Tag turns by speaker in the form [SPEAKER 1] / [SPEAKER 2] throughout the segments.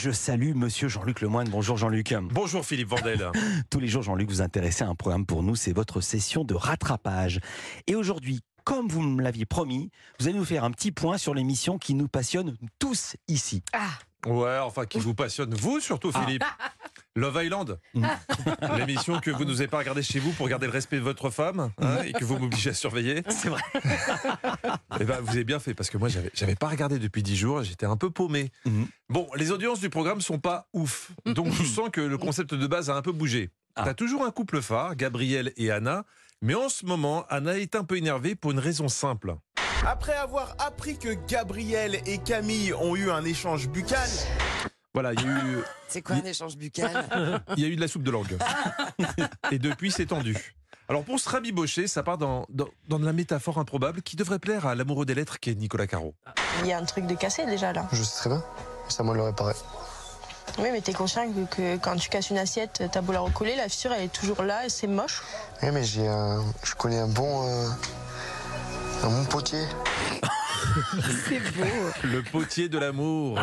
[SPEAKER 1] je salue Monsieur Jean-Luc Lemoine. Bonjour Jean-Luc.
[SPEAKER 2] Bonjour Philippe Vandel.
[SPEAKER 1] Tous les jours, Jean-Luc, vous intéressez à un programme pour nous, c'est votre session de rattrapage. Et aujourd'hui, comme vous me l'aviez promis, vous allez nous faire un petit point sur l'émission qui nous passionne tous ici.
[SPEAKER 2] Ouais, enfin, qui vous passionne, vous surtout Philippe. Love Island, l'émission que vous n'osez pas regarder chez vous pour garder le respect de votre femme hein, et que vous m'obligez à surveiller.
[SPEAKER 1] C'est vrai.
[SPEAKER 2] Eh ben, vous avez bien fait parce que moi, j'avais, j'avais pas regardé depuis 10 jours, j'étais un peu paumé.
[SPEAKER 1] Mhm.
[SPEAKER 2] Bon, les audiences du programme sont pas ouf, donc je sens que le concept de base a un peu bougé.
[SPEAKER 1] Ah.
[SPEAKER 2] T'as toujours un couple phare, Gabriel et Anna, mais en ce moment, Anna est un peu énervée pour une raison simple.
[SPEAKER 3] Après avoir appris que Gabriel et Camille ont eu un échange buccal,
[SPEAKER 2] Voilà, il y a eu,
[SPEAKER 4] C'est quoi un échange buccal
[SPEAKER 2] il y a eu de la soupe de langue. Et depuis, c'est tendu. Alors pour se rabibocher, ça part dans, dans, dans de la métaphore improbable qui devrait plaire à l'amoureux des lettres qui est Nicolas Caro.
[SPEAKER 5] Il y a un truc de cassé déjà là.
[SPEAKER 6] Je sais très bien. Ça, moi, le réparer.
[SPEAKER 5] Oui, mais t'es conscient que, que quand tu casses une assiette, t'as beau la recoller, la fissure elle est toujours là et c'est moche.
[SPEAKER 6] Oui, mais j'ai un... je connais un bon. euh, un bon potier.
[SPEAKER 4] C'est beau.
[SPEAKER 2] Le potier de l'amour.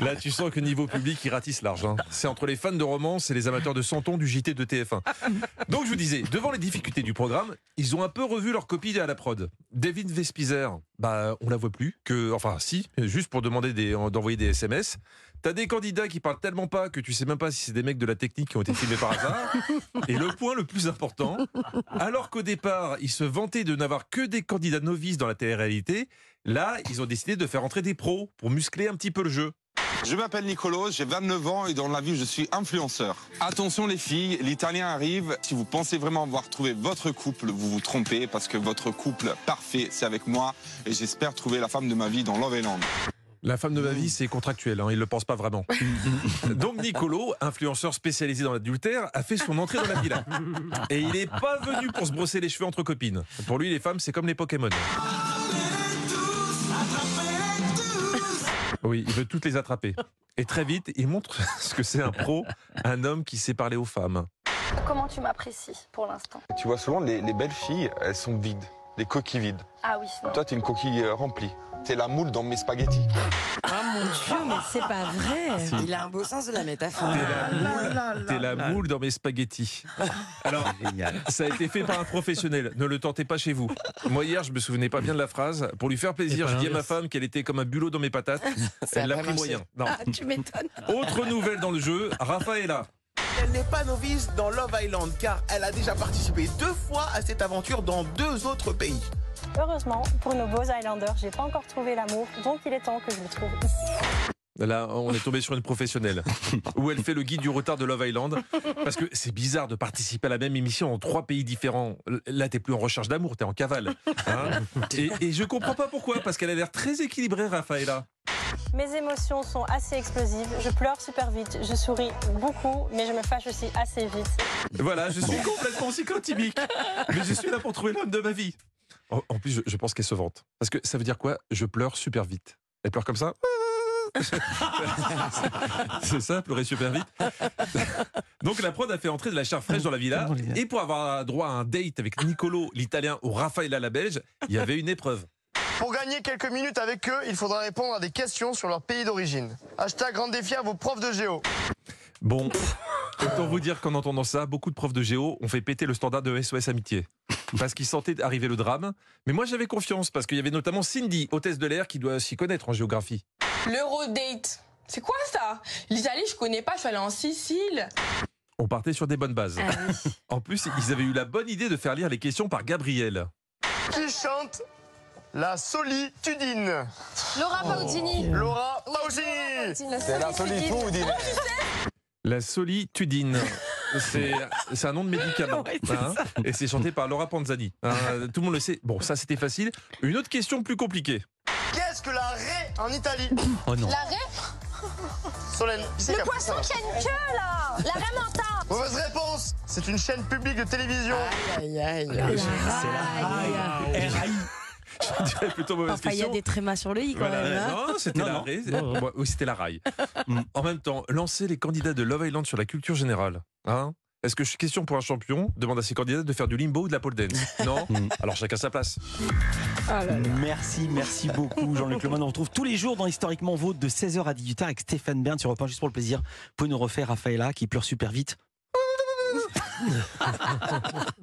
[SPEAKER 2] Là, tu sens que niveau public, il ratisse large. hein. C'est entre les fans de romance et les amateurs de Santon du JT de TF1. Donc, je vous disais, devant les difficultés du programme, ils ont un peu revu leur copie à la prod. David Vespizer, bah, on la voit plus que, enfin, si, juste pour demander d'envoyer des SMS. T'as des candidats qui parlent tellement pas que tu sais même pas si c'est des mecs de la technique qui ont été filmés par hasard. Et le point le plus important, alors qu'au départ, ils se vantaient de n'avoir que des candidats novices dans la télé-réalité, là, ils ont décidé de faire entrer des pros pour muscler un petit peu le jeu.
[SPEAKER 7] Je m'appelle Nicolo, j'ai 29 ans et dans la vie je suis influenceur. Attention les filles, l'italien arrive. Si vous pensez vraiment avoir trouvé votre couple, vous vous trompez parce que votre couple parfait c'est avec moi et j'espère trouver la femme de ma vie dans Love Island.
[SPEAKER 2] La femme de ma vie, c'est contractuel, hein, il le pense pas vraiment. Donc Nicolo, influenceur spécialisé dans l'adultère, a fait son entrée dans la villa. Et il n'est pas venu pour se brosser les cheveux entre copines. Pour lui, les femmes, c'est comme les Pokémon. Oui, il veut toutes les attraper. Et très vite, il montre ce que c'est un pro, un homme qui sait parler aux femmes.
[SPEAKER 8] Comment tu m'apprécies pour l'instant?
[SPEAKER 7] Tu vois souvent les, les belles filles, elles sont vides, des coquilles vides.
[SPEAKER 8] Ah oui, non.
[SPEAKER 7] Toi tu es une coquille euh, remplie. T'es la moule dans mes spaghettis.
[SPEAKER 4] Oh mon dieu, mais c'est pas vrai.
[SPEAKER 2] Si.
[SPEAKER 4] Il a un beau sens de la métaphore.
[SPEAKER 2] T'es la moule, t'es la moule dans mes spaghettis. Alors. Ça a été fait par un professionnel. Ne le tentez pas chez vous. Moi, hier, je me souvenais pas bien de la phrase. Pour lui faire plaisir, j'ai dit à ma femme qu'elle était comme un bulot dans mes patates.
[SPEAKER 4] Ça
[SPEAKER 2] Elle l'a pris
[SPEAKER 4] marché.
[SPEAKER 2] moyen. Non.
[SPEAKER 4] Ah, tu m'étonnes.
[SPEAKER 2] Autre nouvelle dans le jeu, Rafaela.
[SPEAKER 3] Elle n'est pas novice dans Love Island car elle a déjà participé deux fois à cette aventure dans deux autres pays.
[SPEAKER 8] Heureusement, pour nos beaux Islanders, j'ai pas encore trouvé l'amour, donc il est temps que je le trouve ici.
[SPEAKER 2] Là, on est tombé sur une professionnelle. Où elle fait le guide du retard de Love Island. Parce que c'est bizarre de participer à la même émission en trois pays différents. Là, t'es plus en recherche d'amour, t'es en cavale. Hein et, et je comprends pas pourquoi, parce qu'elle a l'air très équilibrée, Rafaela.
[SPEAKER 8] Mes émotions sont assez explosives, je pleure super vite, je souris beaucoup, mais je me fâche aussi assez vite.
[SPEAKER 2] Voilà, je suis complètement psychotimique. Mais je suis là pour trouver l'homme de ma vie. En, en plus, je, je pense qu'elle se vante. Parce que ça veut dire quoi? Je pleure super vite. Elle pleure comme ça? C'est ça, pleurer super vite. Donc la prod a fait entrer de la chair fraîche dans la villa. Et pour avoir droit à un date avec Nicolo, l'italien, ou Raffaella, la belge, il y avait une épreuve.
[SPEAKER 6] Pour gagner quelques minutes avec eux, il faudra répondre à des questions sur leur pays d'origine. Hashtag grand défi à vos profs de géo.
[SPEAKER 2] Bon, autant vous dire qu'en entendant ça, beaucoup de profs de géo ont fait péter le standard de SOS Amitié. Parce qu'ils sentaient arriver le drame. Mais moi j'avais confiance, parce qu'il y avait notamment Cindy, hôtesse de l'air, qui doit s'y connaître en géographie.
[SPEAKER 9] L'Eurodate. C'est quoi ça? L'Italie, je connais pas, je suis allée en Sicile.
[SPEAKER 2] On partait sur des bonnes bases. En plus, ils avaient eu la bonne idée de faire lire les questions par Gabriel.
[SPEAKER 6] Qui chante la solitudine
[SPEAKER 8] Laura Pausini
[SPEAKER 6] Laura Pausini
[SPEAKER 7] C'est la solitude.
[SPEAKER 2] La solitudine. C'est c'est un nom de médicament.
[SPEAKER 4] Ouais,
[SPEAKER 2] hein, et c'est chanté par Laura Panzani. hein, tout le monde le sait. Bon, ça c'était facile. Une autre question plus compliquée.
[SPEAKER 6] Qu'est-ce que la raie en Italie?
[SPEAKER 1] Oh non.
[SPEAKER 6] Solène, qui c'est qui a pris ça
[SPEAKER 8] qui a une queue là La ramanta
[SPEAKER 6] Mauvaise réponse C'est une chaîne publique de télévision.
[SPEAKER 4] Aïe, aïe,
[SPEAKER 1] Ah,
[SPEAKER 4] aïe.
[SPEAKER 1] C'est la raille.
[SPEAKER 2] Je dirais plutôt mauvaise
[SPEAKER 4] Enfin, il y a
[SPEAKER 2] question.
[SPEAKER 4] des trémas sur le i quand
[SPEAKER 2] Voilà,
[SPEAKER 4] même. hein.
[SPEAKER 2] non, c'était la Oui, c'était raille. en même temps, lancer les candidats de Love Island sur la culture générale. Hein Est-ce que je suis question pour un champion? Demande à ses candidats de faire du limbo ou de la pole dance Non?
[SPEAKER 1] Mm.
[SPEAKER 2] Alors chacun sa place.
[SPEAKER 1] Merci, merci beaucoup Jean-Luc Lemoyne. On retrouve tous les jours dans Historiquement Vôtre de 16h à 18h avec Stéphane Bern sur Europe 1, juste pour le plaisir. Vous pouvez nous refaire Raphaëla qui pleure super vite